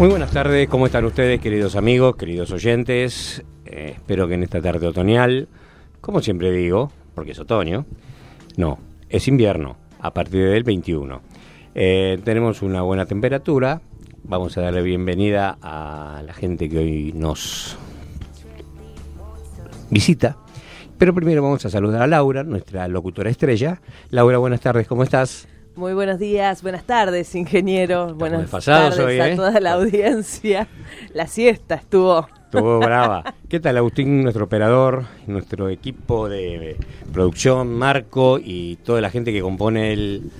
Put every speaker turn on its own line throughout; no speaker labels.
Muy buenas tardes, ¿cómo están ustedes, queridos amigos, queridos oyentes? Eh, espero que en esta tarde otoñal, como siempre digo, porque es otoño, no, es invierno, a partir del 21. Eh, tenemos una buena temperatura, vamos a darle bienvenida a la gente que hoy nos visita. Pero primero vamos a saludar a Laura, nuestra locutora estrella. Laura, buenas tardes, ¿cómo estás?
Muy buenos días, buenas tardes, ingeniero. Buenas tardes
hoy,
a
¿eh?
toda la audiencia. La siesta estuvo.
Estuvo brava. ¿Qué tal, Agustín, nuestro operador, nuestro equipo de producción, Marco y toda la gente que compone el,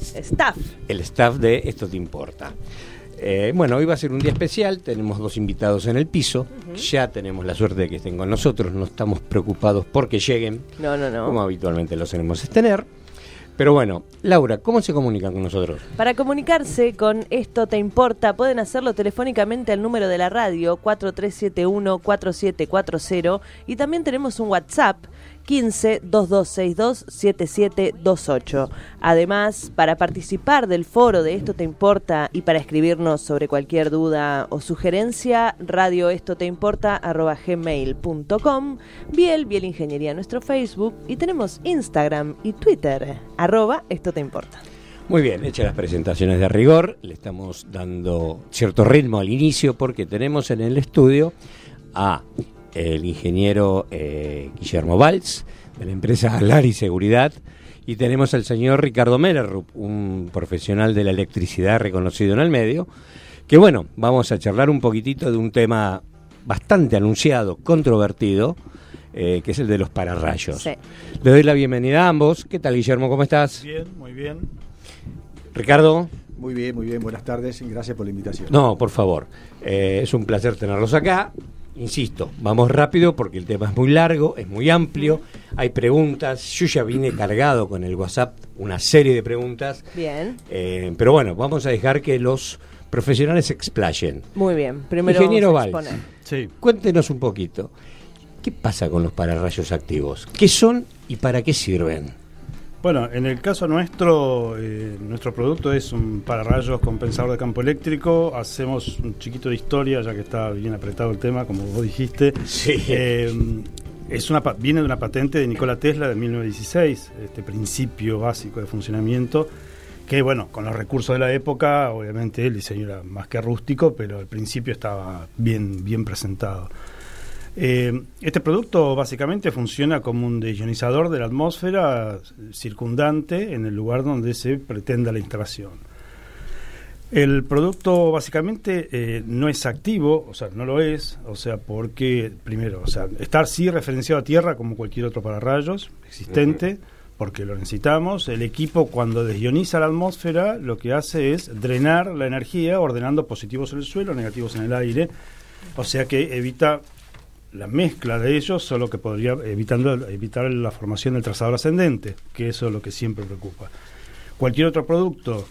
Staff.
el staff de Esto Te Importa? Eh, bueno, hoy va a ser un día especial, tenemos dos invitados en el piso, ya tenemos la suerte de que estén con nosotros, no estamos preocupados porque lleguen,
No, no, no.
como habitualmente lo solemos tener. Pero bueno, Laura, ¿cómo se comunican con nosotros?
Para comunicarse con Esto Te Importa, pueden hacerlo telefónicamente al número de la radio 4371-4740 y también tenemos un WhatsApp 15 2262 7728. Además, para participar del foro de Esto Te Importa y para escribirnos sobre cualquier duda o sugerencia, radio esto te importa arroba gmail.com, Biel, Biel Ingeniería nuestro Facebook y tenemos Instagram y Twitter, arroba esto te importa.
Muy bien, hechas las presentaciones de rigor, le estamos dando cierto ritmo al inicio porque tenemos en el estudio a el ingeniero eh, Guillermo Valls de la empresa Alari Seguridad y tenemos al señor Ricardo Mellerup, un profesional de la electricidad reconocido en el medio, que bueno, vamos a charlar un poquitito de un tema bastante anunciado, controvertido, eh, que es el de los pararrayos.
Sí.
Le doy la bienvenida a ambos. ¿Qué tal, Guillermo? ¿Cómo estás?
Bien, muy bien.
Ricardo.
Muy bien, muy bien. Buenas tardes y gracias por la invitación.
No, por favor. Eh, es un placer tenerlos acá. Insisto, vamos rápido porque el tema es muy largo, es muy amplio, hay preguntas. Yo ya vine cargado con el WhatsApp una serie de preguntas.
Bien,
Eh, pero bueno, vamos a dejar que los profesionales explayen.
muy bien. Primero
Ingeniero Valls.
Sí.
Cuéntenos un poquito. ¿Qué pasa con los pararrayos activos? ¿Qué son y para qué sirven?
Bueno, en el caso nuestro, eh, nuestro producto es un pararrayos compensador de campo eléctrico. Hacemos un chiquito de historia, ya que está bien apretado el tema, como vos dijiste.
Sí.
Eh, es una, viene de una patente de Nikola Tesla de 1916, este principio básico de funcionamiento, que bueno, con los recursos de la época, obviamente el diseño era más que rústico, pero al principio estaba bien, bien presentado. Eh, este producto básicamente funciona como un deionizador de la atmósfera circundante en el lugar donde se pretenda la instalación. El producto básicamente eh, no es activo, o sea, no lo es, o sea, porque, primero, o sea, estar sí referenciado a tierra como cualquier otro pararrayos existente, porque lo necesitamos. El equipo cuando desioniza la atmósfera lo que hace es drenar la energía ordenando positivos en el suelo, negativos en el aire, o sea que evita la mezcla de ellos, solo que podría evitando, evitar la formación del trazador ascendente, que eso es lo que siempre preocupa. Cualquier otro producto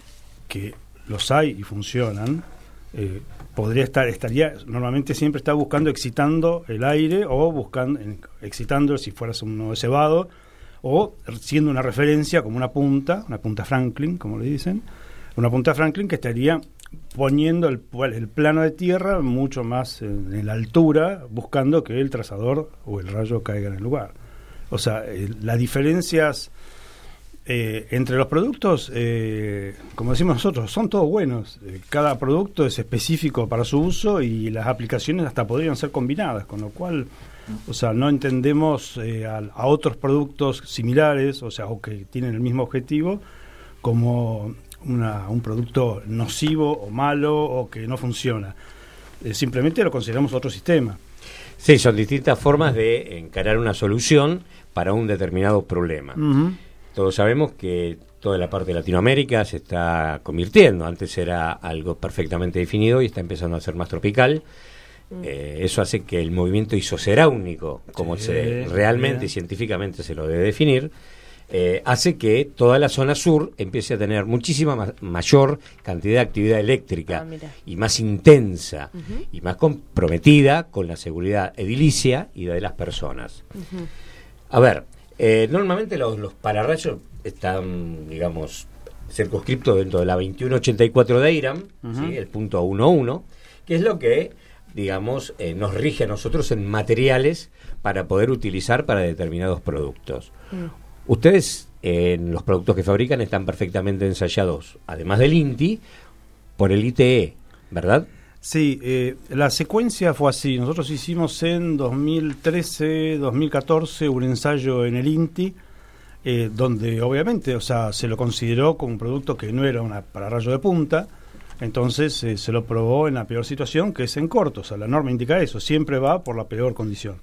que los hay y funcionan, eh, podría estar, estaría, normalmente siempre está buscando excitando el aire o buscando, excitando si fueras uno cebado, o siendo una referencia como una punta, una punta Franklin, como le dicen, una punta Franklin que estaría poniendo el, el plano de tierra mucho más en, en la altura, buscando que el trazador o el rayo caiga en el lugar. O sea, eh, las diferencias eh, entre los productos, eh, como decimos nosotros, son todos buenos. Eh, cada producto es específico para su uso y las aplicaciones hasta podrían ser combinadas, con lo cual, o sea, no entendemos eh, a, a otros productos similares, o sea, o que tienen el mismo objetivo, como una- un producto nocivo o malo o que no funciona. Eh, simplemente lo consideramos otro sistema.
Sí, son distintas formas de encarar una solución para un determinado problema. Todos sabemos que toda la parte de Latinoamérica se está convirtiendo. Antes era algo perfectamente definido y está empezando a ser más tropical. Mm. Eh, eso hace que el movimiento isoceráunico, como se realmente y científicamente se lo debe definir, eh, hace que toda la zona sur empiece a tener muchísima mayor cantidad de actividad eléctrica ah, y más intensa y más comprometida con la seguridad edilicia y de las personas. A ver, eh, normalmente los, los pararrayos están, digamos, circunscriptos dentro de la 2184 de IRAM, el punto 11, que es lo que, digamos, eh, nos rige a nosotros en materiales para poder utilizar para determinados productos. Mm. Ustedes, en los productos que fabrican, están perfectamente ensayados, además del INTI, por el ITE, ¿verdad?
Sí, eh, la secuencia fue así. Nosotros hicimos en 2013, 2014 un ensayo en el INTI, eh, donde obviamente, o sea, se lo consideró como un producto que no era una para rayo de punta, entonces eh, se lo probó en la peor situación, que es en corto. O sea, la norma indica eso, siempre va por la peor condición.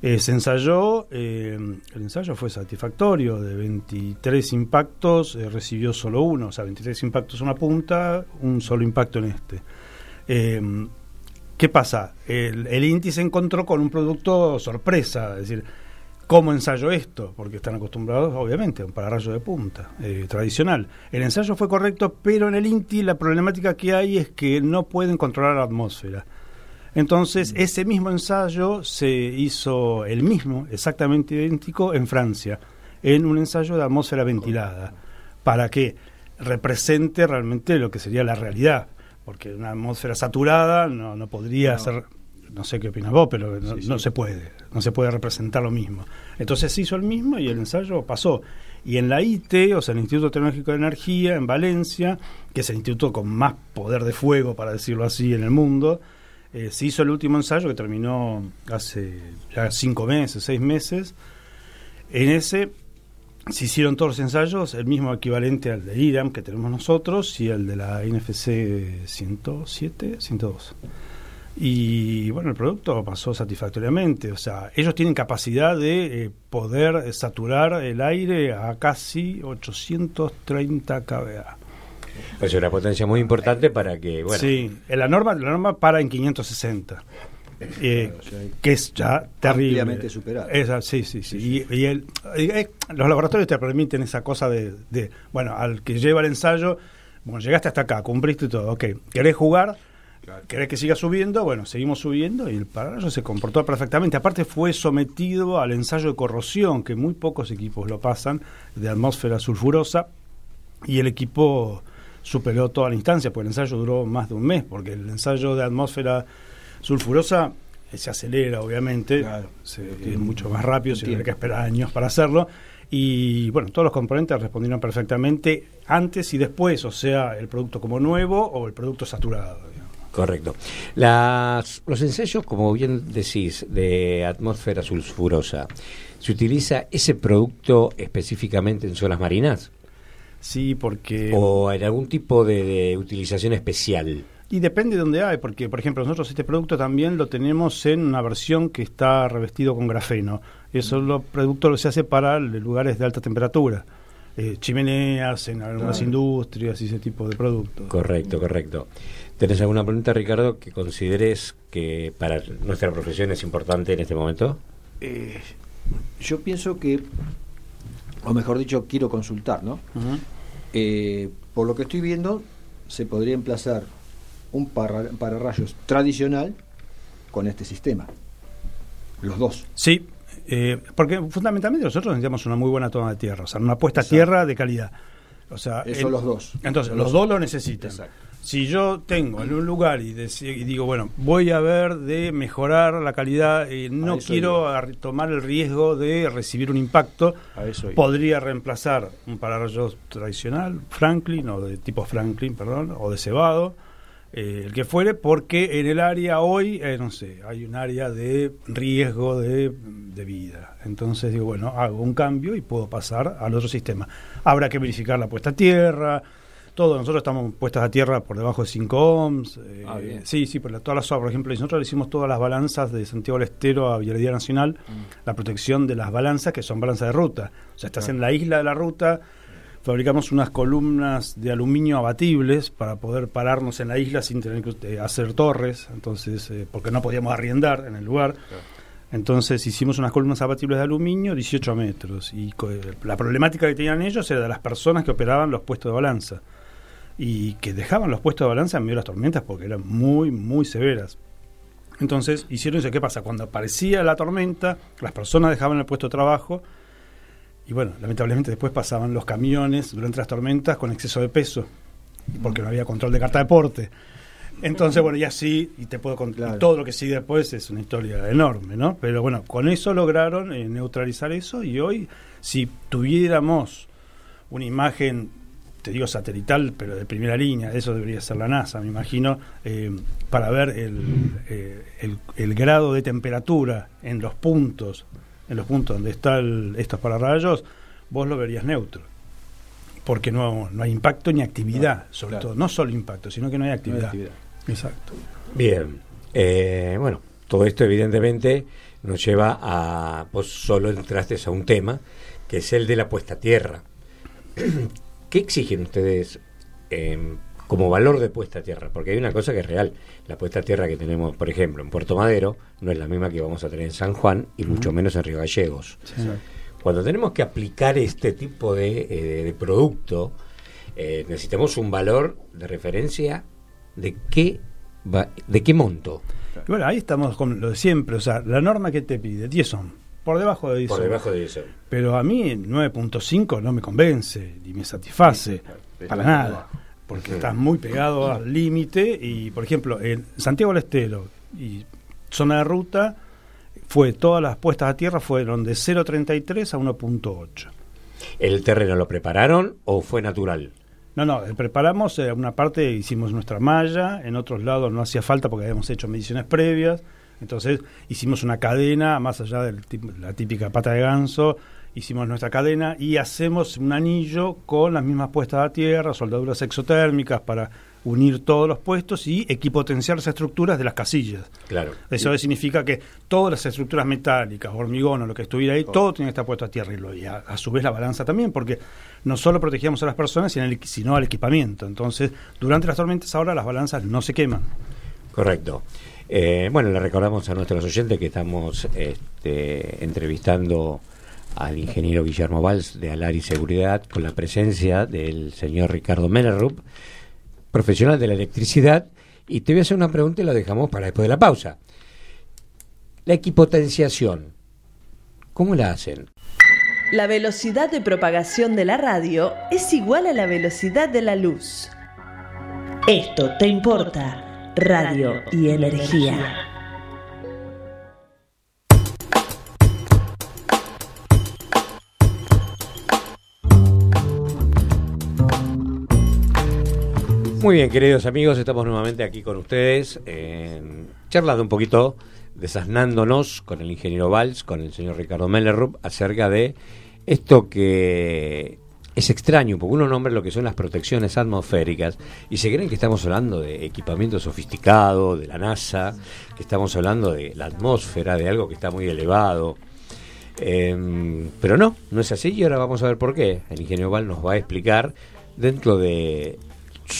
Eh, se ensayó, eh, el ensayo fue satisfactorio, de 23 impactos eh, recibió solo uno, o sea, 23 impactos una punta, un solo impacto en este. ¿Qué pasa? El, el INTI se encontró con un producto sorpresa, es decir, ¿cómo ensayo esto? Porque están acostumbrados, obviamente, a un pararrayo de punta tradicional. El ensayo fue correcto, pero en el INTI la problemática que hay es que no pueden controlar la atmósfera. Entonces, ese mismo ensayo se hizo el mismo, exactamente idéntico, en Francia, en un ensayo de atmósfera ventilada, para que represente realmente lo que sería la realidad, porque una atmósfera saturada no, no podría ser, no sé qué opinas vos, pero no, se puede, no se puede representar lo mismo. Entonces se hizo el mismo y el ensayo pasó. Y en la IT, o sea, el Instituto Tecnológico de Energía, en Valencia, que es el instituto con más poder de fuego, para decirlo así, en el mundo, eh, se hizo el último ensayo que terminó hace ya cinco meses, seis meses. En ese se hicieron todos los ensayos, el mismo equivalente al de IRAM que tenemos nosotros y el de la NFC 107, 102. Y bueno, el producto pasó satisfactoriamente. O sea, ellos tienen capacidad de eh, poder saturar el aire a casi 830 kVA.
Pues es una potencia muy importante para que, bueno.
Sí, la norma, la norma para en 560. Eh, que es ya terrible.
Ampliamente superado.
sí, sí, sí. Y, el, eh, los laboratorios te permiten esa cosa de, bueno, al que lleva el ensayo, bueno, llegaste hasta acá, cumpliste todo, ok, ¿querés jugar? ¿Querés que siga subiendo? Bueno, seguimos subiendo y el paralelo se comportó perfectamente. Aparte fue sometido al ensayo de corrosión, que muy pocos equipos lo pasan, de atmósfera sulfurosa, y el equipo superó toda la instancia, porque el ensayo duró más de un mes, porque el ensayo de atmósfera sulfurosa eh, se acelera, obviamente, es mucho más rápido, se tiene que esperar años para hacerlo. Y bueno, todos los componentes respondieron perfectamente antes y después, o sea, el producto como nuevo o el producto saturado.
Correcto. Las, los ensayos, como bien decís, de atmósfera sulfurosa, ¿se utiliza ese producto específicamente en zonas marinas?
Sí, porque...
¿O en algún tipo de, utilización especial?
Y depende de dónde hay, porque por ejemplo nosotros este producto también lo tenemos en una versión que está revestido con grafeno. Eso lo producto se hace para lugares de alta temperatura. Eh, chimeneas, en algunas industrias y ese tipo de productos.
Correcto, correcto. ¿Tenés alguna pregunta, Ricardo, que consideres que para nuestra profesión es importante en este momento?
Eh, yo pienso que o mejor dicho, quiero consultar, ¿no? Eh, por lo que estoy viendo, se podría emplazar un para, pararrayos tradicional con este sistema. Los dos.
Sí, eh, porque fundamentalmente nosotros necesitamos una muy buena toma de tierra, o sea, una puesta a tierra de calidad. O sea,
Eso los dos.
Entonces, los, dos lo necesitan. Si yo tengo en un lugar y, digo, bueno, voy a ver de mejorar la calidad, y no quiero tomar el riesgo de recibir un impacto, podría reemplazar un pararrayos tradicional, Franklin, o de tipo Franklin, perdón, o de cebado, eh, el que fuere, porque en el área hoy, eh, no sé, hay un área de riesgo de, de, vida. Entonces digo, bueno, hago un cambio y puedo pasar al otro sistema. Habrá que verificar la puesta a tierra, Todo, nosotros estamos puestas a tierra por debajo de 5 ohms. eh,
Ah, bien.
sí, sí, por la- todas las por ejemplo, nosotros le hicimos todas las balanzas de Santiago del Estero a Vialidad Nacional,
Mm.
la protección de las balanzas que son balanzas de ruta. O sea, estás
Ah.
en la isla de la ruta, fabricamos unas columnas de aluminio abatibles para poder pararnos en la isla sin tener que eh, hacer torres, entonces, eh, porque no podíamos arriendar en el lugar. Entonces hicimos unas columnas abatibles de aluminio 18 metros y co- la problemática que tenían ellos era de las personas que operaban los puestos de balanza y que dejaban los puestos de balanza en medio de las tormentas porque eran muy, muy severas. Entonces hicieron eso, ¿qué pasa? Cuando aparecía la tormenta, las personas dejaban el puesto de trabajo y bueno, lamentablemente después pasaban los camiones durante las tormentas con exceso de peso porque no había control de carta de porte. Entonces, bueno, ya sí, y te puedo contar,
Claro.
todo lo que sigue después es una historia enorme, ¿no? Pero bueno, con eso lograron eh, neutralizar eso y hoy, si tuviéramos una imagen, te digo satelital, pero de primera línea, eso debería ser la NASA, me imagino, eh, para ver el, eh, el, el grado de temperatura en los puntos, en los puntos donde están estos pararrayos, vos lo verías neutro. Porque no, no hay impacto ni actividad, sobre
claro.
todo. No solo impacto, sino que no hay
No hay
actividad.
actividad.
Exacto.
Bien, eh, bueno, todo esto evidentemente nos lleva a, vos solo entraste a un tema, que es el de la puesta a tierra. ¿Qué exigen ustedes eh, como valor de puesta a tierra? Porque hay una cosa que es real, la puesta a tierra que tenemos, por ejemplo, en Puerto Madero, no es la misma que vamos a tener en San Juan y mucho menos en Río Gallegos. Cuando tenemos que aplicar este tipo de, eh, de producto, eh, necesitamos un valor de referencia de qué, va- de qué monto.
Y bueno, ahí estamos con lo de siempre. O sea, la norma que te pide, 10 son. Por debajo de 10
Por debajo de eso.
Pero a mí 9.5 no me convence ni me satisface para nada. Porque estás muy pegado al límite y, por ejemplo, en Santiago del Estero y zona de ruta, fue todas las puestas a tierra fueron de 0.33 a 1.8.
¿El terreno lo prepararon o fue natural?
No, no, eh, preparamos eh, una parte, hicimos nuestra malla, en otros lados no hacía falta porque habíamos hecho mediciones previas, entonces hicimos una cadena, más allá de la típica pata de ganso, hicimos nuestra cadena y hacemos un anillo con las mismas puestas a tierra, soldaduras exotérmicas para unir todos los puestos y equipotenciar las estructuras de las casillas.
Claro.
Eso significa que todas las estructuras metálicas, hormigón o lo que estuviera ahí, todo tiene que estar puesto a tierra y, lo- y a, a su vez la balanza también, porque no solo protegíamos a las personas, sino, el- sino al equipamiento. Entonces, durante las tormentas ahora las balanzas no se queman.
Correcto. Eh, bueno, le recordamos a nuestros oyentes que estamos este, entrevistando al ingeniero Guillermo Valls de Alari Seguridad con la presencia del señor Ricardo Menerup, profesional de la electricidad. Y te voy a hacer una pregunta y la dejamos para después de la pausa. La equipotenciación, ¿cómo la hacen?
La velocidad de propagación de la radio es igual a la velocidad de la luz. Esto te importa. Radio y energía.
Muy bien, queridos amigos, estamos nuevamente aquí con ustedes, eh, charlando un poquito, desasnándonos con el ingeniero Valls, con el señor Ricardo Mellerup, acerca de esto que es extraño, porque uno nombra lo que son las protecciones atmosféricas y se creen que estamos hablando de equipamiento sofisticado, de la NASA, que estamos hablando de la atmósfera, de algo que está muy elevado. Eh, pero no, no es así y ahora vamos a ver por qué. El ingeniero Val nos va a explicar dentro de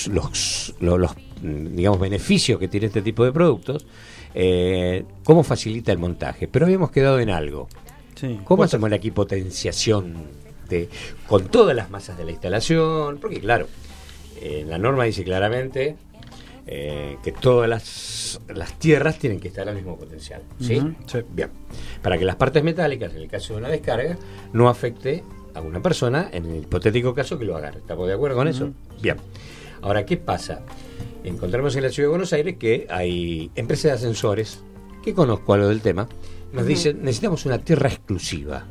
los, los, los, digamos beneficios que tiene este tipo de productos, eh, cómo facilita el montaje. Pero habíamos quedado en algo.
Sí.
¿Cómo hacemos la equipotenciación de, con todas las masas de la instalación? Porque claro, eh, la norma dice claramente eh, que todas las, las tierras tienen que estar al mismo potencial. ¿sí? Bien. Para que las partes metálicas, en el caso de una descarga, no afecte a una persona en el hipotético caso que lo haga. ¿Estamos de acuerdo con eso? Bien. Ahora, ¿qué pasa? Encontramos en la ciudad de Buenos Aires que hay empresas de ascensores, que conozco algo del tema, nos dicen, necesitamos una tierra exclusiva.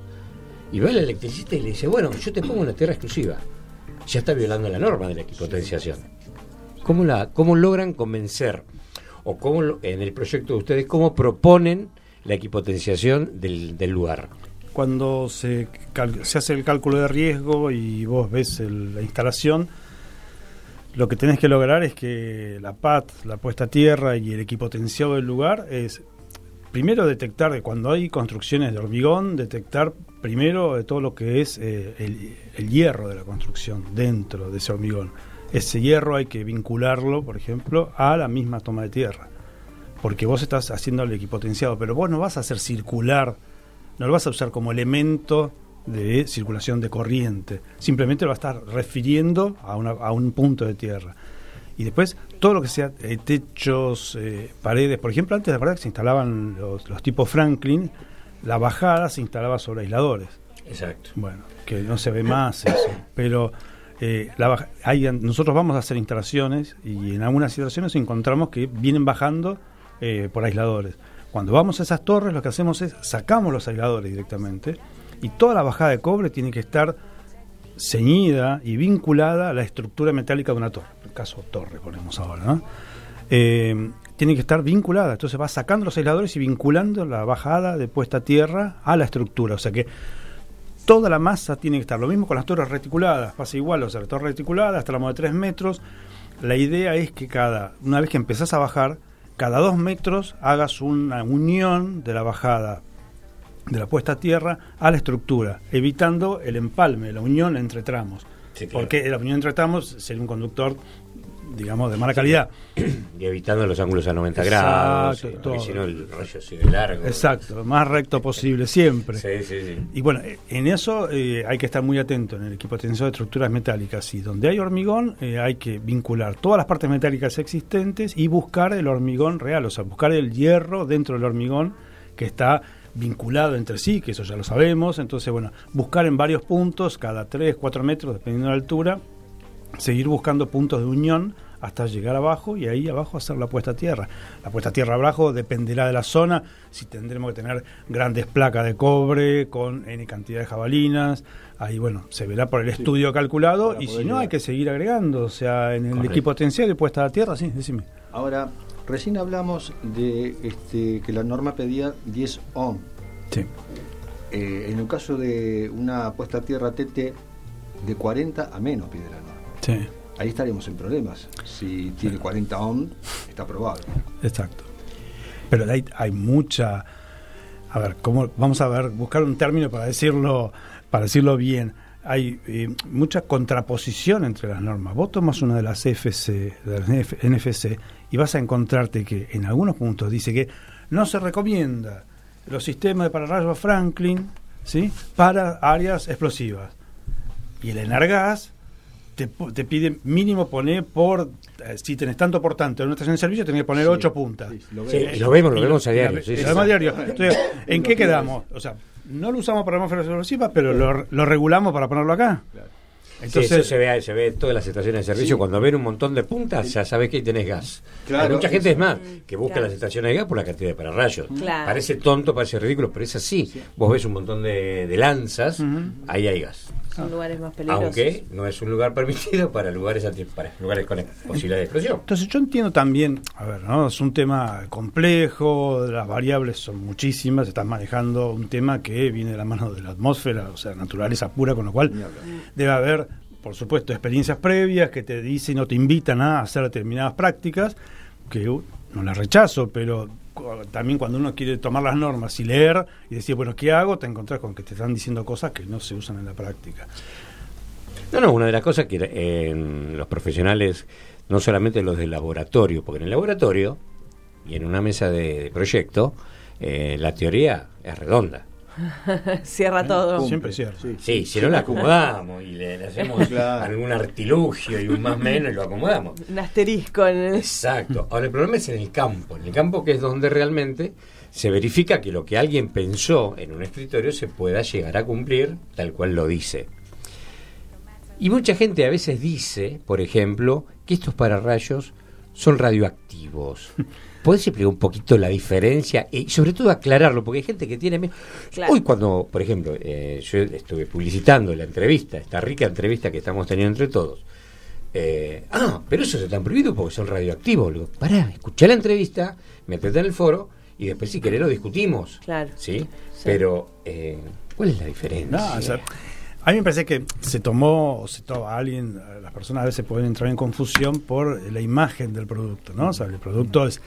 Y va el electricista y le dice, bueno, yo te pongo una tierra exclusiva. Ya está violando la norma de la equipotenciación. ¿Cómo, la, cómo logran convencer, o cómo en el proyecto de ustedes, cómo proponen la equipotenciación del, lugar?
Cuando se, se hace el cálculo de riesgo y vos ves la instalación, lo que tenés que lograr es que la PAT, la puesta a tierra y el equipotenciado del lugar es primero detectar que cuando hay construcciones de hormigón, detectar primero de todo lo que es eh, el, hierro de la construcción dentro de ese hormigón. Ese hierro hay que vincularlo, por ejemplo, a la misma toma de tierra. Porque vos estás haciendo el equipotenciado, pero vos no vas a hacer circular, no lo vas a usar como elemento de circulación de corriente. Simplemente lo vas a estar refiriendo a, una, a un punto de tierra. Y después todo lo que sea eh, techos, eh, paredes, por ejemplo, antes de verdad que se instalaban los, los tipos Franklin, la bajada se instalaba sobre aisladores.
Exacto.
Bueno, que no se ve más eso, pero eh, la, hay, nosotros vamos a hacer instalaciones y en algunas situaciones encontramos que vienen bajando eh, por aisladores. Cuando vamos a esas torres lo que hacemos es sacamos los aisladores directamente y toda la bajada de cobre tiene que estar ceñida y vinculada a la estructura metálica de una torre. En el caso torre ponemos ahora, ¿no? Eh, tiene que estar vinculada. Entonces va sacando los aisladores y vinculando la bajada de puesta a tierra a la estructura. O sea que toda la masa tiene que estar. Lo mismo con las torres reticuladas. Pasa igual, o sea, la torre reticulada, tramo de 3 metros. La idea es que cada, una vez que empezás a bajar, cada 2 metros hagas una unión de la bajada de la puesta a tierra a la estructura, evitando el empalme, la unión entre tramos. Sí, claro. Porque la unión entre tramos sería un conductor digamos, de mala calidad.
Y evitando los ángulos a 90 Exacto, grados, eh, porque si no el rollo sigue largo.
Exacto, lo más recto posible, siempre.
Sí, sí, sí.
Y bueno, en eso eh, hay que estar muy atento en el equipo de tensión de estructuras metálicas. Y donde hay hormigón, eh, hay que vincular todas las partes metálicas existentes y buscar el hormigón real, o sea, buscar el hierro dentro del hormigón que está vinculado entre sí, que eso ya lo sabemos. Entonces, bueno, buscar en varios puntos, cada 3, 4 metros, dependiendo de la altura, seguir buscando puntos de unión hasta llegar abajo y ahí abajo hacer la puesta a tierra. La puesta a tierra abajo dependerá de la zona, si tendremos que tener grandes placas de cobre con N cantidad de jabalinas, ahí bueno, se verá por el sí, estudio calculado y si no llegar. hay que seguir agregando, o sea, en el Correcto. equipo potencial de puesta a tierra, sí, decime.
Ahora, recién hablamos de este, que la norma pedía 10 ohm.
Sí.
Eh, en el caso de una puesta a tierra TT de 40 a menos pide la norma.
Sí.
Ahí estaríamos en problemas. Si tiene 40 ohm, está aprobado.
Exacto. Pero hay, hay mucha. A ver, ¿cómo, vamos a ver, buscar un término para decirlo, para decirlo bien. Hay eh, mucha contraposición entre las normas. Vos tomas una de las FC, de las NFC, y vas a encontrarte que en algunos puntos dice que no se recomienda los sistemas de pararrayos Franklin ¿sí? para áreas explosivas. Y el Enargas te, te, pide mínimo poner por, eh, si tenés tanto por tanto en una estación de servicio, tenés que poner sí, ocho puntas. Sí,
lo, sí, lo, vemos, lo vemos a diario.
Sí, lo vemos a diario. Entonces, ¿en qué quedamos? O sea, no lo usamos para atmósferas explosivas, pero lo, lo, regulamos para ponerlo acá.
Claro. Entonces, eso se ve, se ve en todas las estaciones de servicio. Cuando ven un montón de puntas, ya sabes que ahí tenés gas. Claro, Hay mucha gente, es más, que busca claro. las estaciones de gas por la cantidad de pararrayos.
Claro.
Parece tonto, parece ridículo, pero es así. Vos ves un montón de, de lanzas, uh -huh. ahí hay gas.
Son lugares más peligrosos.
Aunque no es un lugar permitido para lugares para lugares con posibilidad de explosión.
Entonces yo entiendo también, a ver, ¿no? es un tema complejo, las variables son muchísimas, estás manejando un tema que viene de la mano de la atmósfera, o sea, naturaleza pura, con lo cual debe haber, por supuesto, experiencias previas que te dicen o te invitan a hacer determinadas prácticas, que uh, no las rechazo, pero también cuando uno quiere tomar las normas y leer y decir, bueno, ¿qué hago? Te encontrás con que te están diciendo cosas que no se usan en la práctica.
No, no, una de las cosas que eh, los profesionales, no solamente los del laboratorio, porque en el laboratorio y en una mesa de, proyecto, eh, la teoría es redonda.
Cierra todo.
Siempre cierra.
Sí, sí, si no la acomodamos y le, le hacemos claro. algún artilugio y un más menos y lo acomodamos.
Un asterisco en el...
Exacto. Ahora el problema es en el campo. En el campo que es donde realmente se verifica que lo que alguien pensó en un escritorio se pueda llegar a cumplir tal cual lo dice. Y mucha gente a veces dice, por ejemplo, que estos pararrayos son radioactivos. ¿Puedes explicar un poquito la diferencia y sobre todo aclararlo? Porque hay gente que tiene... Claro. Hoy cuando, por ejemplo, eh, yo estuve publicitando la entrevista, esta rica entrevista que estamos teniendo entre todos. Eh, ah, pero eso se está prohibido porque son radioactivos. Le digo, pará, escuché la entrevista, metete en el foro y después si querés lo discutimos.
Claro.
¿sí? sí. Pero, eh, ¿cuál es la diferencia?
No, o sea, A mí me parece que se tomó, o se toma alguien, las personas a veces pueden entrar en confusión por la imagen del producto, ¿no? O sea, el producto es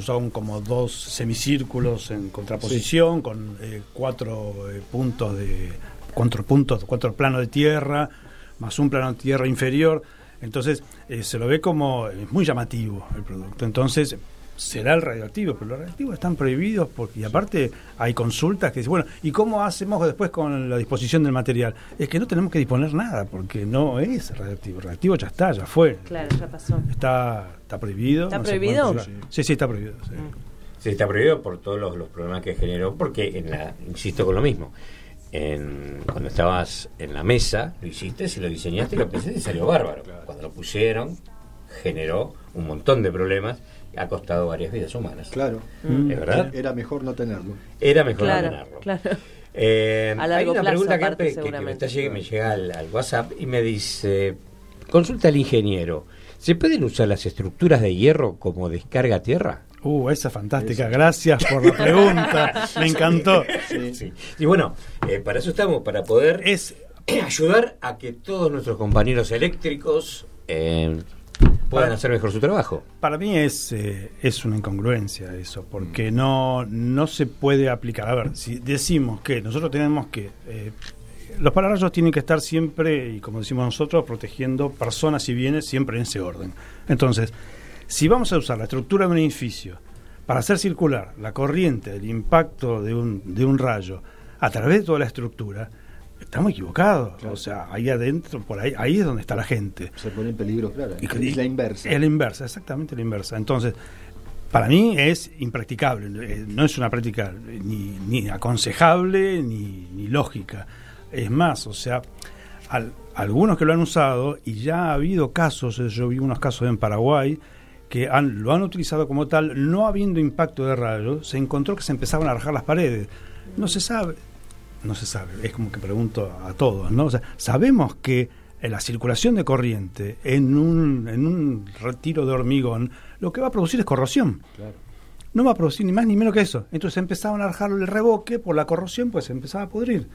son como dos semicírculos en contraposición con eh, cuatro eh, puntos de cuatro puntos, cuatro planos de tierra más un plano de tierra inferior. Entonces eh, se lo ve como muy llamativo el producto. Entonces será el radioactivo, pero los radioactivos están prohibidos porque y aparte hay consultas que dicen, bueno, ¿y cómo hacemos después con la disposición del material? Es que no tenemos que disponer nada porque no es radioactivo. El radioactivo ya está, ya fue.
Claro, ya pasó.
Está, está prohibido.
¿Está prohibido?
Sí, sí, está prohibido.
Sí. está prohibido por todos los, problemas que generó, porque, en la, insisto con lo mismo, en, cuando estabas en la mesa, lo hiciste, si lo diseñaste, lo pensaste y salió bárbaro. Cuando lo pusieron, generó un montón de problemas ha costado varias vidas humanas.
Claro.
Mm. ¿Es verdad?
Era mejor no tenerlo.
Era mejor no tenerlo.
Claro.
Eh, hay una pregunta que, me, me llega al, WhatsApp y me dice, consulta al ingeniero, ¿se pueden usar las estructuras de hierro como descarga a tierra?
Uh, esa es fantástica, gracias por la pregunta, me encantó.
Y bueno, eh, para eso estamos, para poder es, ayudar a que todos nuestros compañeros eléctricos eh, puedan hacer mejor su trabajo.
Para mí es, eh, es una incongruencia eso, porque mm. no, no se puede aplicar. A ver, si decimos que nosotros tenemos que... Eh, los pararrayos tienen que estar siempre, y como decimos nosotros, protegiendo personas y bienes siempre en ese orden. Entonces, si vamos a usar la estructura de un edificio para hacer circular la corriente, el impacto de un, de un rayo a través de toda la estructura, estamos equivocados. O sea, ahí adentro, por ahí, ahí es donde está la gente.
Se pone en peligro, claro. es la inversa.
Es la inversa, exactamente la inversa. Entonces, para mí es impracticable. Eh, no es una práctica ni, ni aconsejable ni, ni, lógica. Es más, o sea, algunos que lo han usado, y ya ha habido casos, eh, yo vi unos casos en Paraguay, que han, lo han utilizado como tal, no habiendo impacto de rayos, se encontró que se empezaban a rajar las paredes. No se sabe no se sabe, es como que pregunto a todos, ¿no? O sea, sabemos que la circulación de corriente en un, en un retiro de hormigón lo que va a producir es corrosión. No va a producir ni más ni menos que eso. Entonces empezaban a dejar el reboque por la corrosión, pues se empezaba a pudrir.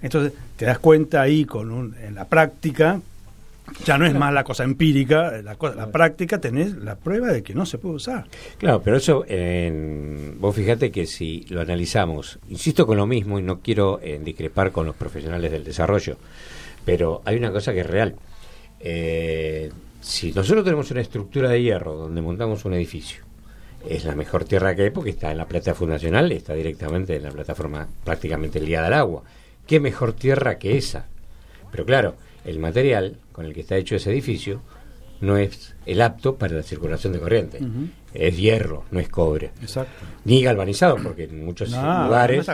Entonces te das cuenta ahí con un, en la práctica ya no es más la cosa empírica, la, la práctica tenés la prueba de que no se puede usar.
Claro, pero eso, vos fíjate que si lo analizamos, insisto con lo mismo y no quiero eh, discrepar con los profesionales del desarrollo, pero hay una cosa que es real. Eh, si nosotros tenemos una estructura de hierro donde montamos un edificio, es la mejor tierra que hay porque está en la plata fundacional, está directamente en la plataforma prácticamente ligada al agua. ¿Qué mejor tierra que esa? Pero claro, el material con el que está hecho ese edificio no es el apto para la circulación de corriente. Es hierro, no es cobre.
Exacto.
Ni galvanizado, porque en muchos lugares,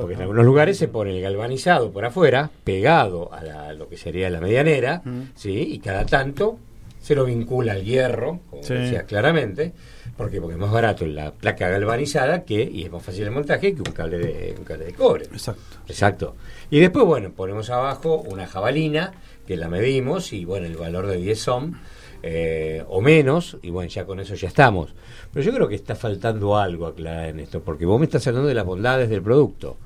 porque en algunos lugares se pone el galvanizado por afuera, pegado a, lo que sería la medianera, ¿sí? y cada tanto se lo vincula al hierro, como decías claramente, porque porque es más barato la placa galvanizada que y es más fácil el montaje que un cable de un cable de cobre.
Exacto.
Exacto. Y después bueno, ponemos abajo una jabalina que la medimos y bueno, el valor de 10 ohm eh, o menos, y bueno, ya con eso ya estamos. Pero yo creo que está faltando algo aclarar en esto, porque vos me estás hablando de las bondades del producto.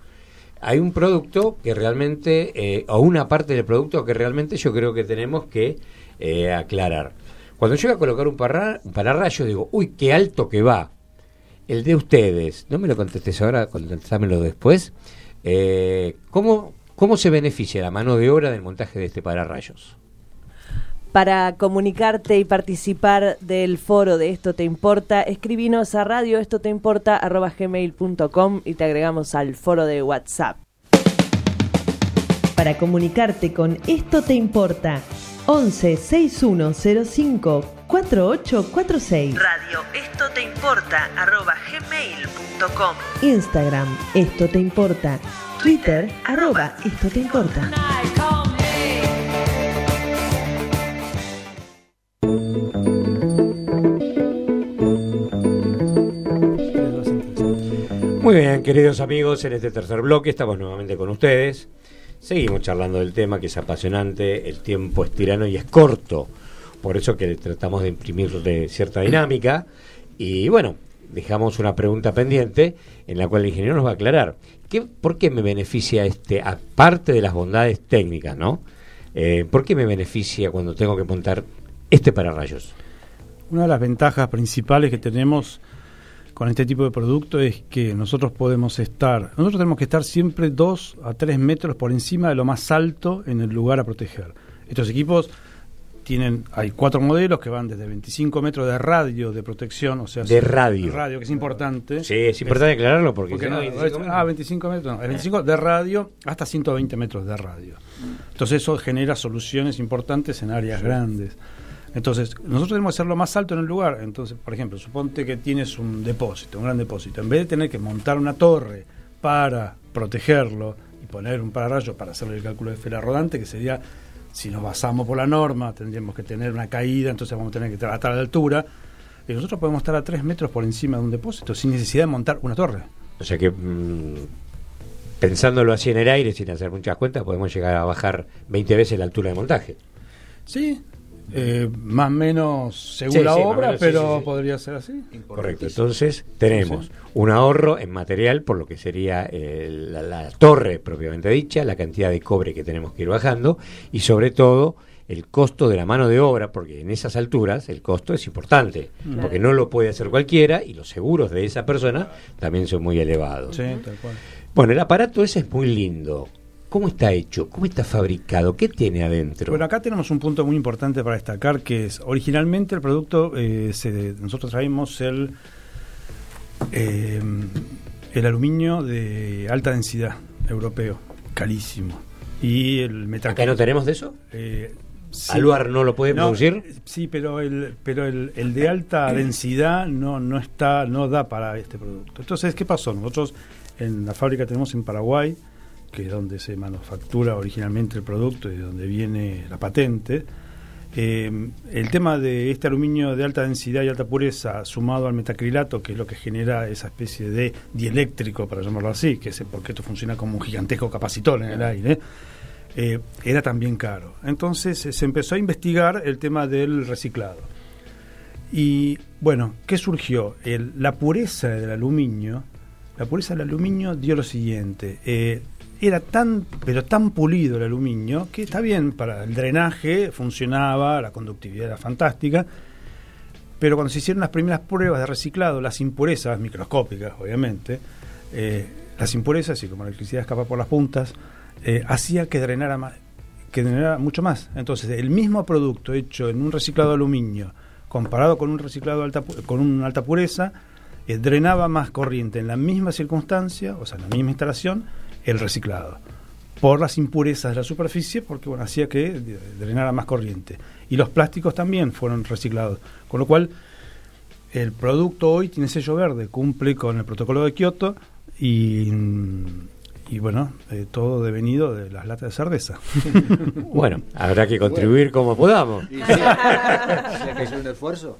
Hay un producto que realmente, eh, o una parte del producto que realmente yo creo que tenemos que eh, aclarar. Cuando voy a colocar un, un pararrayo, digo, uy, qué alto que va. El de ustedes, no me lo contestes ahora, contestámelo después. ¿cómo, ¿Cómo se beneficia la mano de obra del montaje de este pararrayos?
Para comunicarte y participar del foro de Esto Te Importa, escribinos a radio esto te importa gmail.com y te agregamos al foro de WhatsApp.
Para comunicarte con Esto Te Importa, 11 6105 4846.
Radio Esto Te Importa gmail.com.
Instagram Esto Te Importa Twitter, arroba esto te importa.
Muy bien, queridos amigos, en este tercer bloque estamos nuevamente con ustedes. Seguimos charlando del tema que es apasionante, el tiempo es tirano y es corto, por eso que tratamos de imprimirle cierta dinámica. Y bueno, dejamos una pregunta pendiente en la cual el ingeniero nos va a aclarar. ¿Qué, ¿Por qué me beneficia este, aparte de las bondades técnicas, ¿no? Eh, ¿Por qué me beneficia cuando tengo que montar este pararrayos?
Una de las ventajas principales que tenemos con este tipo de producto es que nosotros podemos estar, nosotros tenemos que estar siempre dos a tres metros por encima de lo más alto en el lugar a proteger. Estos equipos tienen, hay cuatro modelos que van desde 25 metros de radio de protección, o sea,
de radio,
radio que es importante.
Sí, es importante aclararlo porque,
no, 25 ah, 25 metros, no, 25 de radio hasta 120 metros de radio. Entonces eso genera soluciones importantes en áreas grandes. Entonces, nosotros tenemos que hacerlo más alto en el lugar. Entonces, por ejemplo, suponte que tienes un depósito, un gran depósito. En vez de tener que montar una torre para protegerlo y poner un pararrayo para hacerle el cálculo de esfera rodante, que sería, si nos basamos por la norma, tendríamos que tener una caída, entonces vamos a tener que estar a tal altura. Y nosotros podemos estar a tres metros por encima de un depósito sin necesidad de montar una torre.
O sea que, mm, pensándolo así en el aire, sin hacer muchas cuentas, podemos llegar a bajar 20 veces la altura de montaje.
Sí, eh, más o menos según la obra, pero podría ser así.
Correcto. Entonces tenemos un ahorro en material por lo que sería eh, la, torre propiamente dicha, la cantidad de cobre que tenemos que ir bajando y sobre todo el costo de la mano de obra, porque en esas alturas el costo es importante, porque no lo puede hacer cualquiera y los seguros de esa persona también son muy elevados. Bueno, el aparato ese es muy lindo. ¿Cómo está hecho? ¿Cómo está fabricado? ¿Qué tiene adentro?
Bueno, acá tenemos un punto muy importante para destacar, que es, originalmente el producto, eh, nosotros traemos el, eh, el aluminio de alta densidad europeo, carísimo. Y el
metal. ¿Acá no tenemos de eso?
Eh,
¿Aluar no lo puede producir?
Sí, pero el, pero el, el, de alta densidad no, no está, no da para este producto. Entonces, ¿qué pasó? Nosotros en la fábrica tenemos en Paraguay que es donde se manufactura originalmente el producto y de donde viene la patente. Eh, el tema de este aluminio de alta densidad y alta pureza sumado al metacrilato, que es lo que genera esa especie de dieléctrico, para llamarlo así, que es porque esto funciona como un gigantesco capacitor en el aire, eh, era también caro. Entonces eh, se empezó a investigar el tema del reciclado. Y bueno, ¿qué surgió? la pureza del aluminio, la pureza del aluminio dio lo siguiente era tan, pero tan pulido el aluminio, que está bien, para el drenaje funcionaba, la conductividad era fantástica, pero cuando se hicieron las primeras pruebas de reciclado, las impurezas, microscópicas obviamente, eh, las impurezas, y como la electricidad escapa por las puntas, eh, hacía que drenara, más, que drenara mucho más. Entonces, el mismo producto hecho en un reciclado de aluminio, comparado con un reciclado alta, con una alta pureza, eh, drenaba más corriente en la misma circunstancia, o sea, en la misma instalación, el reciclado por las impurezas de la superficie, porque bueno, hacía que drenara más corriente. Y los plásticos también fueron reciclados, con lo cual el producto hoy tiene sello verde, cumple con el protocolo de Kioto y, y bueno, eh, todo devenido de las latas de cerveza.
bueno, habrá que contribuir como podamos.
Hay que hacer un esfuerzo,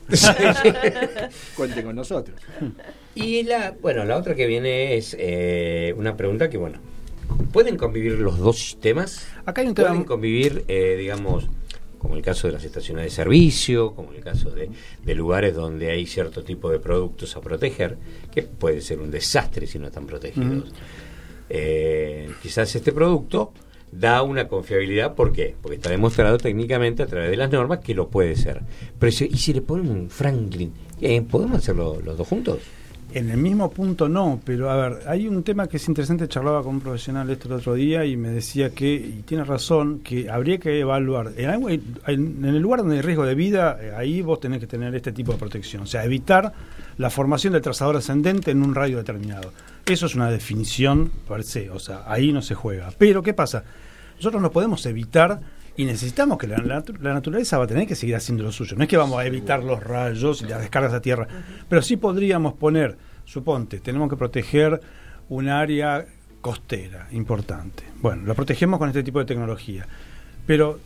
cuente con nosotros.
Y la, bueno, la otra que viene es eh, una pregunta que, bueno, ¿Pueden convivir los dos sistemas?
Acá hay un
tema... ¿Pueden convivir, eh, digamos, como el caso de las estaciones de servicio, como el caso de, lugares donde hay cierto tipo de productos a proteger, que puede ser un desastre si no están protegidos? Eh, quizás este producto da una confiabilidad, ¿por qué? Porque está demostrado técnicamente a través de las normas que lo puede ser. Pero ¿y si le ponen un Franklin? Eh, ¿Podemos hacerlo los dos juntos?
En el mismo punto no, pero a ver, hay un tema que es interesante, charlaba con un profesional esto el otro día y me decía que, y tiene razón, que habría que evaluar, en, el lugar donde hay riesgo de vida, eh, ahí vos tenés que tener este tipo de protección, o sea, evitar la formación del trazador ascendente en un radio determinado. Eso es una definición per se, o sea, ahí no se juega. Pero, ¿qué pasa? Nosotros no podemos evitar y necesitamos que la, naturaleza va a tener que seguir haciendo lo suyo. No es que vamos a evitar los rayos y las descargas a tierra, pero sí podríamos poner, suponte, tenemos que proteger un área costera importante. Bueno, la protegemos con este tipo de tecnología, pero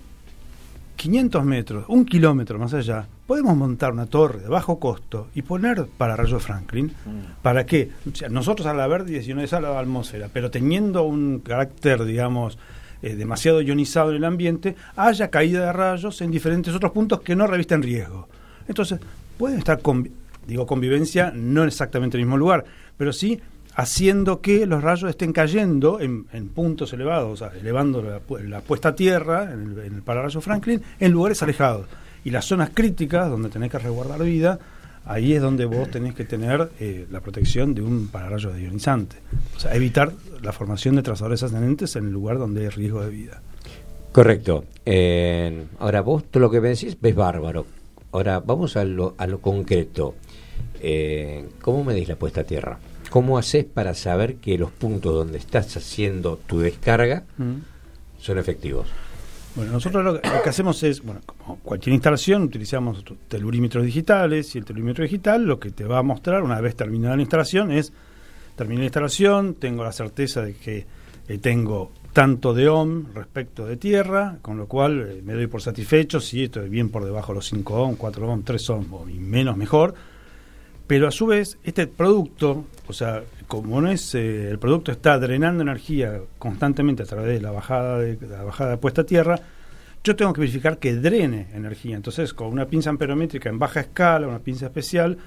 500 metros, un kilómetro más allá, podemos montar una torre de bajo costo y poner para rayos Franklin. Mm. ¿Para qué? nosotros a la verde y no es a la atmósfera, pero teniendo un carácter, digamos, eh, demasiado ionizado en el ambiente, haya caída de rayos en diferentes otros puntos que no revisten riesgo. Entonces, pueden estar digo convivencia, no exactamente en el mismo lugar, pero sí haciendo que los rayos estén cayendo en, puntos elevados, o sea, elevando la, puesta a tierra en el, en el pararrayo Franklin en lugares alejados. Y las zonas críticas, donde tenés que resguardar vida, ahí es donde vos tenés que tener eh, la protección de un pararrayo de ionizante. O sea, evitar la formación de trazadores ascendentes en el lugar donde hay riesgo de vida.
Correcto. ahora vos todo lo que me decís ves bárbaro. Ahora vamos a lo, a lo concreto. Eh, ¿Cómo medís la puesta a tierra? ¿Cómo haces para saber que los puntos donde estás haciendo tu descarga mm. son efectivos?
Bueno, nosotros lo, que hacemos es, bueno, como cualquier instalación, utilizamos telurímetros digitales y el telurímetro digital lo que te va a mostrar una vez terminada la instalación es, terminé la instalación, tengo la certeza de que eh, tengo tanto de ohm respecto de tierra, con lo cual eh, me doy por satisfecho si estoy bien por debajo de los 5 ohm, 4 ohm, 3 ohm y menos mejor, pero a su vez, este producto, o sea, como no es, eh, el producto está drenando energía constantemente a través de la bajada de la bajada de puesta a tierra, yo tengo que verificar que drene energía. Entonces, con una pinza amperométrica en baja escala, una pinza especial,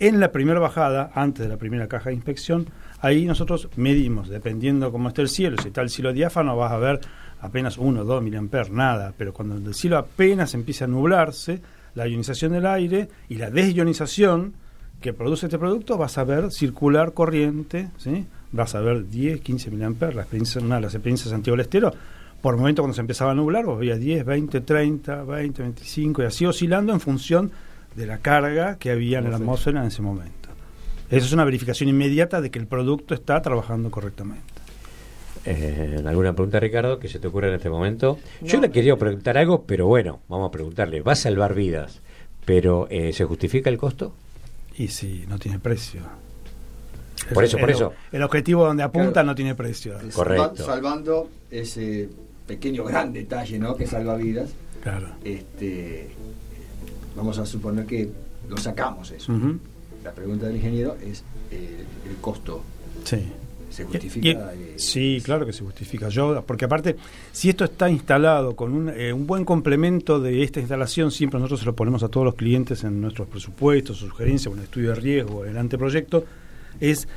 en la primera bajada, antes de la primera caja de inspección, ahí nosotros medimos, dependiendo cómo esté el cielo, si está el cielo diáfano vas a ver apenas 1 o 2 miliamperes, nada, pero cuando el cielo apenas empieza a nublarse, la ionización del aire y la desionización que produce este producto, vas a ver circular corriente, ¿sí? vas a ver 10, 15 miliamperes, las experiencias, una de las experiencias antiolestero, por el momento cuando se empezaba a nublar, vos veías 10, 20, 30, 20, 25 y así oscilando en función de la carga que había en la atmósfera en ese momento. Eso es una verificación inmediata de que el producto está trabajando correctamente.
Eh, ¿Alguna pregunta, Ricardo, que se te ocurra en este momento? Yo le quería preguntar algo, pero bueno, vamos a preguntarle. Va a salvar vidas, pero eh, ¿se justifica el costo?
Y si no tiene precio.
Por eso, por eso.
El objetivo donde apunta no tiene precio.
Correcto. Salvando ese pequeño gran detalle, ¿no? Que salva vidas.
Claro.
Este, vamos a suponer que lo sacamos eso. La pregunta del ingeniero es el, el costo.
Sí.
¿Se justifica?
sí, claro que se justifica. Yo, porque aparte, si esto está instalado con un, eh, un, buen complemento de esta instalación, siempre nosotros se lo ponemos a todos los clientes en nuestros presupuestos, sugerencias, un estudio de riesgo, el anteproyecto, es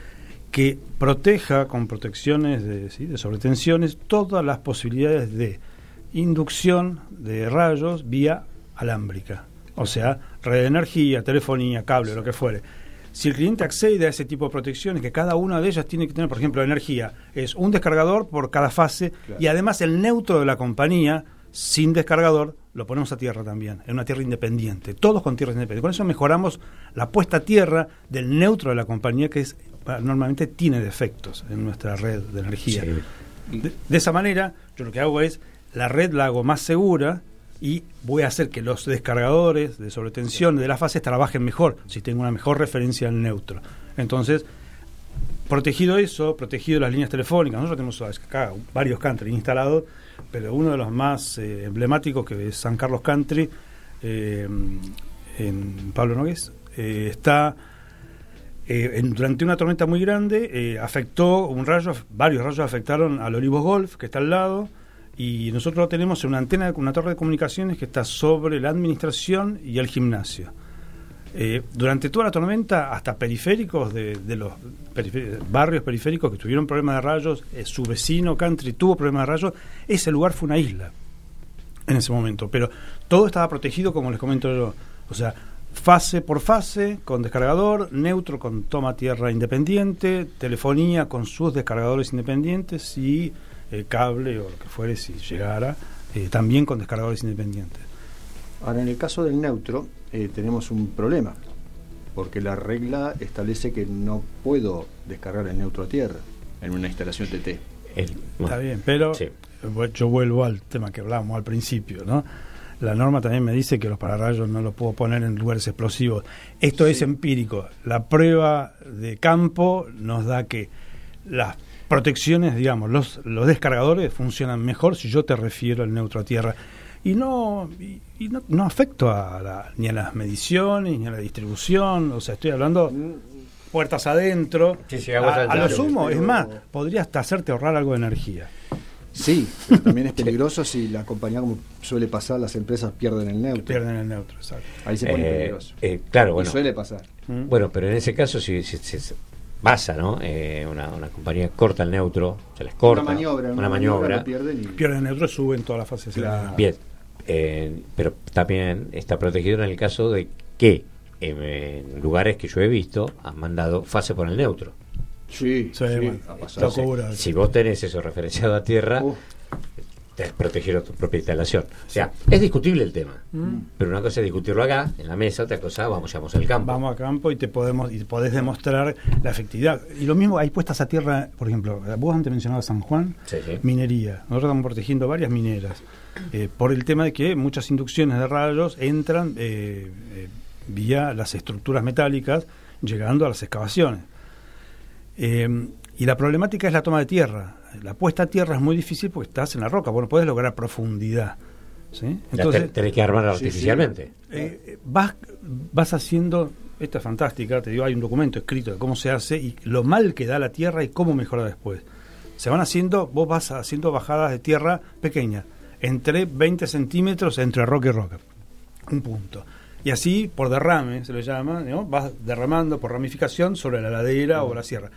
que proteja con protecciones de, de sobretensiones todas las posibilidades de inducción de rayos vía alámbrica. O sea, red de energía, telefonía, cable, lo que fuere si el cliente accede a ese tipo de protecciones, que cada una de ellas tiene que tener, por ejemplo, energía, es un descargador por cada fase y además el neutro de la compañía sin descargador lo ponemos a tierra también, en una tierra independiente, todos con tierras independientes. Con eso mejoramos la puesta a tierra del neutro de la compañía que es normalmente tiene defectos en nuestra red de energía. de esa manera, yo lo que hago es la red la hago más segura y voy a hacer que los descargadores de sobretensión de las fases trabajen mejor, si tengo una mejor referencia al neutro. Entonces, protegido eso, protegido las líneas telefónicas, nosotros tenemos acá varios country instalados, pero uno de los más eh, emblemáticos, que es San Carlos Country, eh, en Pablo Nogués, eh, está durante una tormenta muy grande, afectó un rayo, varios rayos afectaron al Olivos Golf, que está al lado, y nosotros lo tenemos en una antena, una torre de comunicaciones que está sobre la administración y el gimnasio. Eh, durante toda la tormenta, hasta periféricos de, los barrios periféricos que tuvieron problemas de rayos, eh, su vecino country tuvo problemas de rayos, ese lugar fue una isla en ese momento. Pero todo estaba protegido, como les comento yo. O sea, fase por fase, con descargador, neutro con toma tierra independiente, telefonía con sus descargadores independientes y el cable o lo que fuere si llegara, eh, también con descargadores independientes.
Ahora, en el caso del neutro, eh, tenemos un problema, porque la regla establece que no puedo descargar el neutro a tierra en una instalación TT.
Está bien, pero yo vuelvo al tema que hablábamos al principio, ¿no? La norma también me dice que los pararrayos no los puedo poner en lugares explosivos. Esto es empírico. La prueba de campo nos da que las protecciones, digamos, los, los descargadores funcionan mejor si yo te refiero al neutro a tierra. Y no, y, no, no, afecto a ni a las mediciones, ni a la distribución, o sea, estoy hablando puertas adentro. a, lo sumo, es más, podría hasta hacerte ahorrar algo de energía.
Sí, pero también es peligroso si la compañía, como suele pasar, las empresas pierden el neutro.
Pierden el neutro, exacto.
Ahí se pone
Eh,
peligroso.
eh, claro,
Y
bueno.
suele pasar.
¿Mm?
Bueno, pero en ese caso, si, si- si- si pasa, ¿no? Eh, una, una compañía corta el neutro, se les corta.
una maniobra,
Una maniobra.
lo pierden y
Pierden el neutro y suben toda la fase.
Claro.
Bien, eh, pero también está protegido en el caso de que eh, en lugares que yo he visto han mandado fase por el neutro.
Sí,
Sí,
sí,
bueno,
ha pasado.
locura.
Si vos tenés eso referenciado a tierra, protegido tu propia instalación. O sea, es discutible el tema, pero una cosa es discutirlo acá, en la mesa, otra cosa, vamos, vamos al campo.
Vamos a campo y te podemos y podés demostrar la efectividad. Y lo mismo, hay puestas a tierra, por ejemplo, vos antes mencionabas San Juan,
Sí, sí.
minería. Nosotros estamos protegiendo varias mineras eh, por el tema de que muchas inducciones de rayos entran eh, eh, vía las estructuras metálicas, llegando a las excavaciones. Y la problemática es la toma de tierra. La puesta a tierra es muy difícil porque estás en la roca, vos no podés lograr profundidad. ¿sí?
Ya te- tenés que armar artificialmente.
Eh, eh, vas, vas haciendo, esta es fantástica, te digo, hay un documento escrito de cómo se hace y lo mal que da la tierra y cómo mejora después. Se van haciendo, vos vas haciendo bajadas de tierra pequeñas, entre 20 centímetros entre roca y roca, un punto. Y así, por derrame, se le llama, ¿no? vas derramando por ramificación sobre la ladera o la sierra.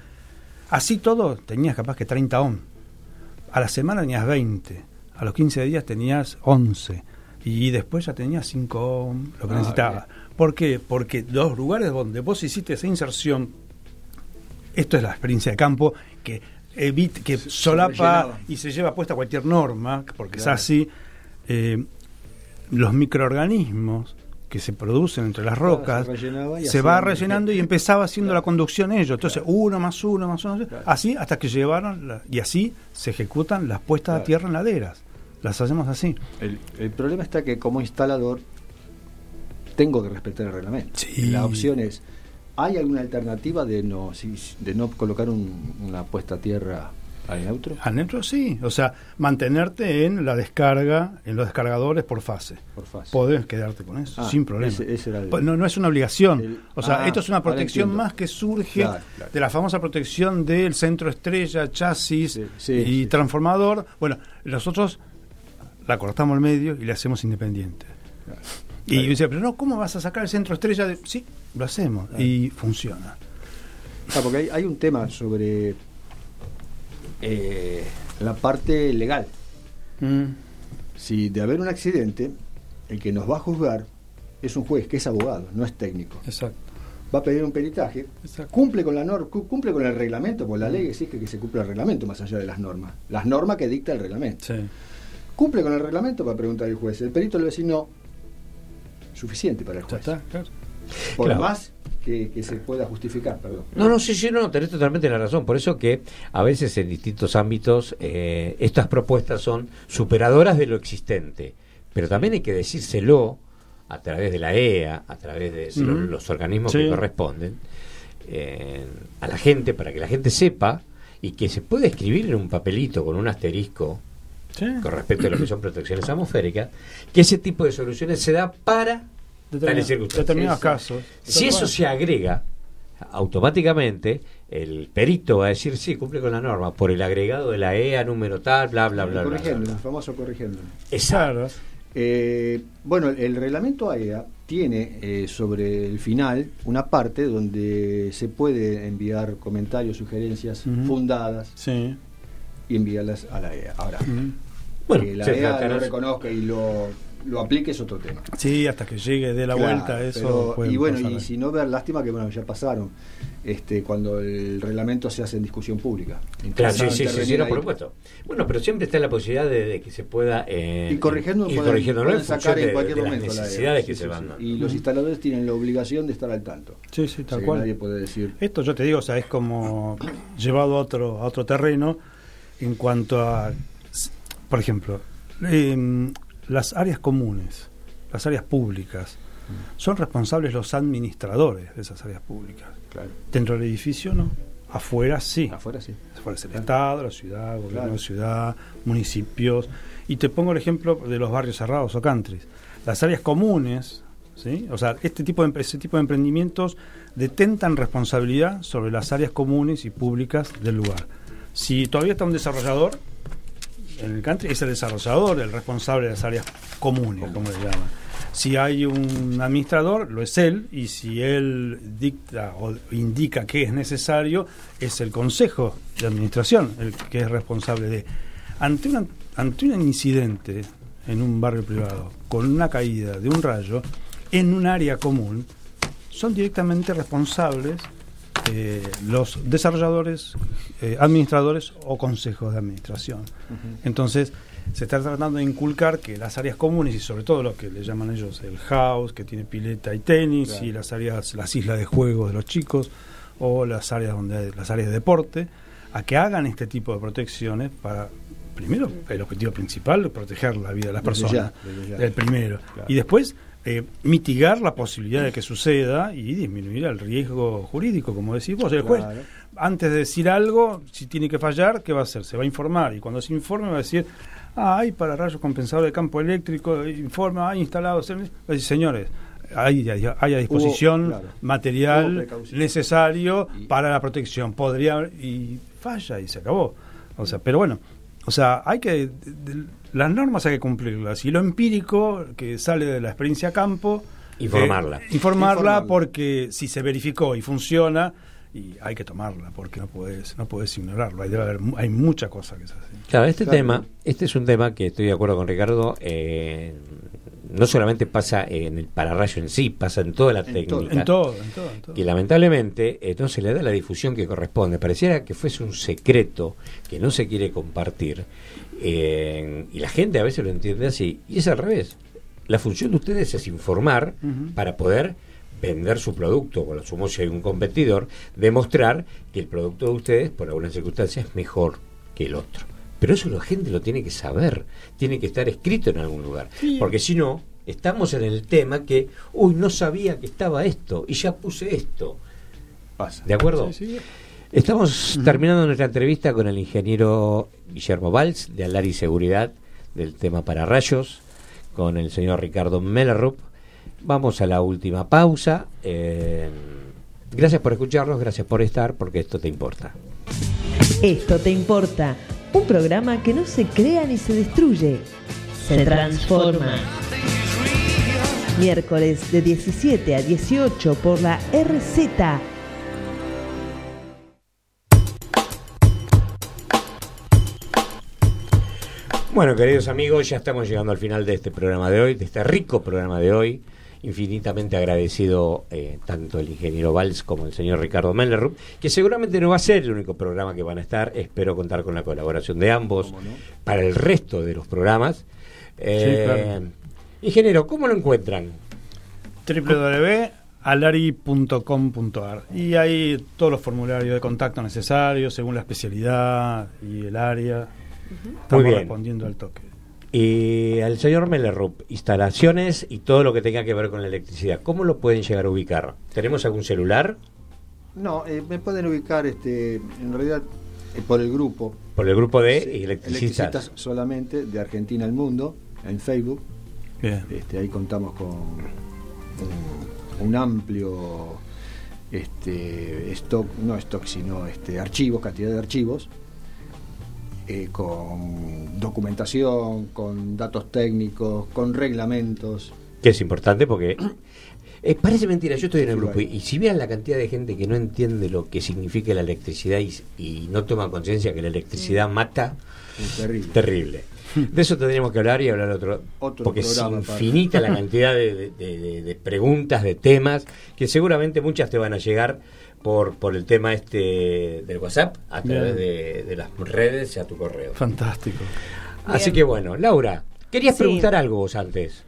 Así todo, tenías capaz que 30 ohm. A la semana tenías 20. A los 15 días tenías 11. Y después ya tenías 5 ohm, lo que
Ah,
necesitabas. ¿Por qué? Porque los lugares donde vos hiciste esa inserción, esto es la experiencia de campo, que evita, que solapa y se lleva puesta cualquier norma, porque
Claro.
es así, eh, los microorganismos que se producen entre las
Claro,
rocas
se
va rellenando y empezaba haciendo la conducción ellos. Entonces, uno más uno más uno, así hasta que llevaron, la- y así se ejecutan las puestas a tierra en laderas. Las hacemos así.
El, el problema está que como instalador tengo que respetar el reglamento.
Sí.
La opción es, ¿hay alguna alternativa de no si- de no colocar un- una puesta a tierra al neutro?
Al neutro sí, o sea, mantenerte en la descarga, en los descargadores por fase.
Por fase.
Podés quedarte con eso,
Ah,
sin problema.
ese- ese era el-
Pues no, no es una obligación.
El-
o sea,
ah,
esto es una protección más que surge
Claro, claro.
de la famosa protección del centro estrella, chasis
Sí, sí,
y
sí,
transformador. Bueno, nosotros la cortamos al medio y le hacemos independiente. Y yo decía, pero no, ¿cómo vas a sacar el centro estrella? De... Sí, lo hacemos y funciona.
Ah, porque hay, hay un tema sobre eh, la parte legal.
Mm,
Si de haber un accidente, el que nos va a juzgar es un juez que es abogado, no es técnico.
exacto.
Va a pedir un peritaje,
Exacto.
cumple con la norma, cumple con el reglamento, porque la ley exige que se cumpla el reglamento más allá de las normas. Las normas que dicta el reglamento.
Sí.
Cumple con el reglamento para preguntar el juez. El perito le va a decir no. Suficiente para el
Ya
juez.
está, claro.
Por
Claro.
más que, que se pueda justificar, perdón.
No, no, sí, sí, no, tenés totalmente la razón. Por eso que a veces en distintos ámbitos eh, estas propuestas son superadoras de lo existente. Pero también hay que decírselo a través de la EA, a través de los, los organismos
Sí.
que corresponden, eh, a la gente, para que la gente sepa y que se puede escribir en un papelito con un asterisco
Sí.
con respecto a lo que son protecciones atmosféricas, que ese tipo de soluciones se da para
Determin- determinados casos.
Si eso se agrega, automáticamente el perito va a decir, sí, cumple con la norma, por el agregado de la EA número tal, bla, bla, bla, bla.
el famoso corrigiendo.
Exacto.
Eh, bueno, el reglamento AEA tiene eh, sobre el final una parte donde se puede enviar comentarios, sugerencias fundadas
Sí.
y enviarlas a la EA. Ahora,
Mm.
Bueno,
que la EA
tratará-
lo reconozca y lo, lo aplique es otro tema.
Sí, hasta que llegue de la
Claro,
vuelta eso.
pero- y bueno,
pasar
y si no ver, lástima que bueno, ya pasaron este cuando el reglamento se hace en discusión pública.
Claro, sí,
Entonces,
sí, sí, sí,
intervenir
no,
ahí.
por supuesto. Bueno, pero siempre está la posibilidad de, de que se pueda eh,
Y corrigiendo pueden,
corrigiéndolo
pueden
en
sacar en cualquier
de las
momento la
necesidades que
Sí,
se
sí,
van dando.
Y los instaladores tienen la obligación de estar al tanto.
Sí, sí,
O sea
tal cual.
nadie puede decir.
Esto yo te digo, o sea, es como llevado a otro, a otro terreno en cuanto a, por ejemplo, em, las áreas comunes, las áreas públicas, son responsables los administradores de esas áreas públicas.
Claro.
Dentro del edificio no, afuera sí.
Afuera sí.
Afuera es el Estado, la ciudad, gobierno
Claro.
de ciudad, municipios. Y te pongo el ejemplo de los barrios cerrados o countries. Las áreas comunes, ¿sí? o sea, este tipo de, ese tipo de emprendimientos detentan responsabilidad sobre las áreas comunes y públicas del lugar. Si todavía está un desarrollador, en el country es el desarrollador, el responsable de las áreas comunes, como le llaman. Si hay un administrador, lo es él, y si él dicta o indica que es necesario, es el consejo de administración el que es responsable de. Ante, una, ante un incidente en un barrio privado, con una caída de un rayo, en un área común, son directamente responsables eh, los desarrolladores, eh, administradores o consejos de administración. Entonces, se está tratando de inculcar que las áreas comunes y sobre todo lo que le llaman ellos el house, que tiene pileta y tenis, y las áreas, las islas de juego de los chicos, o las áreas donde hay, las áreas de deporte, a que hagan este tipo de protecciones para primero el objetivo principal proteger la vida de las
Desde
personas
ya, desde ya.
el primero
Claro.
y después eh, mitigar la posibilidad de que suceda y disminuir el riesgo jurídico como decís vos el juez
Claro.
antes de decir algo si tiene que fallar qué va a hacer se va a informar y cuando se informe va a decir ah, hay para rayos compensadores de campo eléctrico informe hay instalados en-". va a decir, señores hay, hay, hay a disposición
claro.
material necesario
Y-
para la protección podría y falla y se acabó o sea pero bueno o sea hay que de- de- las normas hay que cumplirlas y lo empírico que sale de la experiencia campo
Informarla.
eh, informarla
Informarla.
porque si se verificó y funciona y hay que tomarla porque no puedes no puedes ignorarlo hay, debe haber mu- hay mucha cosa que se hace
Claro, este
Claro.
tema, este es un tema que estoy de acuerdo con Ricardo, eh, no solamente pasa en el pararrayo en sí, pasa en toda la
En
técnica.
todo,
en todo en todo, en todo.
que lamentablemente no se le da la difusión que corresponde. Pareciera que fuese un secreto que no se quiere compartir. Eh, y la gente a veces lo entiende así. Y es al revés. La función de ustedes es informar para poder vender su producto, con lo sumo si hay un competidor, demostrar que el producto de ustedes, por algunas circunstancias, es mejor que el otro. Pero eso la gente lo tiene que saber, tiene que estar escrito en algún lugar. Porque si no, estamos en el tema que, uy, no sabía que estaba esto y ya puse esto.
Pasa.
¿De acuerdo?
Sí, sí.
Estamos terminando nuestra entrevista con el ingeniero Guillermo Valls de Alari Seguridad del tema para rayos, con el señor Ricardo Mellerup. Vamos a la última pausa. Eh, gracias por escucharnos, gracias por estar, porque esto te importa.
Esto te importa. Un programa que no se crea ni se destruye. Se transforma. Miércoles de 17 a 18 por la RZ.
Bueno, queridos amigos, ya estamos llegando al final de este programa de hoy, de este rico programa de hoy. Infinitamente agradecido eh, tanto el ingeniero Valls como el señor Ricardo Mellerup, que seguramente no va a ser el único programa que van a estar. Espero contar con la colaboración de ambos para el resto de los programas. Eh,
claro.
Ingeniero, ¿cómo lo encuentran?
www.alari.com.ar y hay todos los formularios de contacto necesarios según la especialidad y el área. Estamos
bien.
respondiendo al toque.
Y al señor Mellerup, instalaciones y todo lo que tenga que ver con la electricidad, ¿cómo lo pueden llegar a ubicar? ¿Tenemos algún celular?
No, eh, me pueden ubicar este, en realidad eh, por el grupo.
Por el grupo de
Sí,
electricistas.
solamente de Argentina al Mundo en Facebook.
Bien.
Este, ahí contamos con un, un amplio este, stock, no stock, sino este, archivos, cantidad de archivos, eh, con documentación, con datos técnicos, con reglamentos.
Que es importante porque eh, parece mentira, yo estoy en el
Sí,
grupo y, si vean la cantidad de gente que no entiende lo que significa la electricidad y, y no toma conciencia que la electricidad mata,
Es terrible.
terrible. De eso tendríamos que hablar y hablar otro,
Otro
porque es
para-
infinita la cantidad de, de- de- de- de preguntas, de temas, que seguramente muchas te van a llegar por, por el tema este del WhatsApp, a través de, de las redes y a tu correo.
Fantástico.
Así que bueno, Laura, querías
Sí.
preguntar algo vos antes.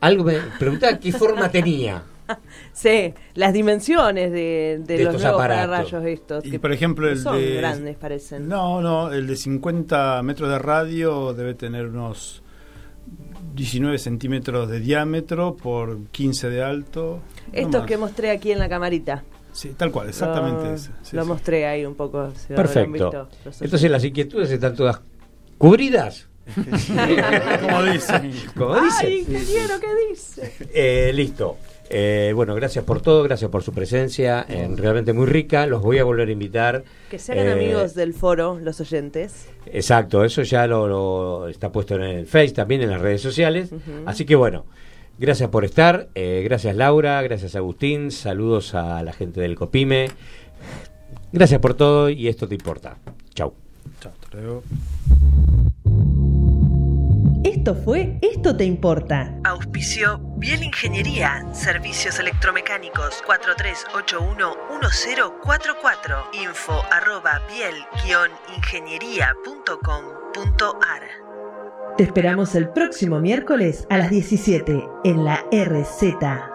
Algo me preguntaba qué forma tenía.
Sí, las dimensiones de, de
De
los
estos
nuevos
aparatos.
estos.
Y
que
por ejemplo, el
son
de.
grandes, parecen.
No, no, el de 50 metros de radio debe tener unos 19 centímetros de diámetro por 15 de alto.
Estos que mostré aquí en la camarita.
Sí, tal cual, exactamente
Lo.
Sí,
lo
sí.
mostré ahí un poco. si lo habrán
Perfecto.
visto
Entonces las inquietudes están todas cubridas,
Como dicen.
como
¡Ay,
dicen.
ingeniero, qué dice!
Eh, listo. Eh, bueno, gracias por todo, gracias por su presencia, eh, realmente muy rica. Los voy a volver a invitar.
Que se hagan
Eh,
amigos del foro, los oyentes.
Exacto, eso ya lo, lo- está puesto en el Face, también en las redes sociales. Así que bueno, gracias por estar, eh, gracias Laura, gracias Agustín, saludos a la gente del Copime. Gracias por todo y esto te importa. Chau.
Chao, hasta luego.
Esto fue Esto te importa.
Auspicio Biel Ingeniería, servicios electromecánicos 4381-1044, info arroba biel-ingeniería.com.ar.
Te esperamos el próximo miércoles a las 17 en la RZ.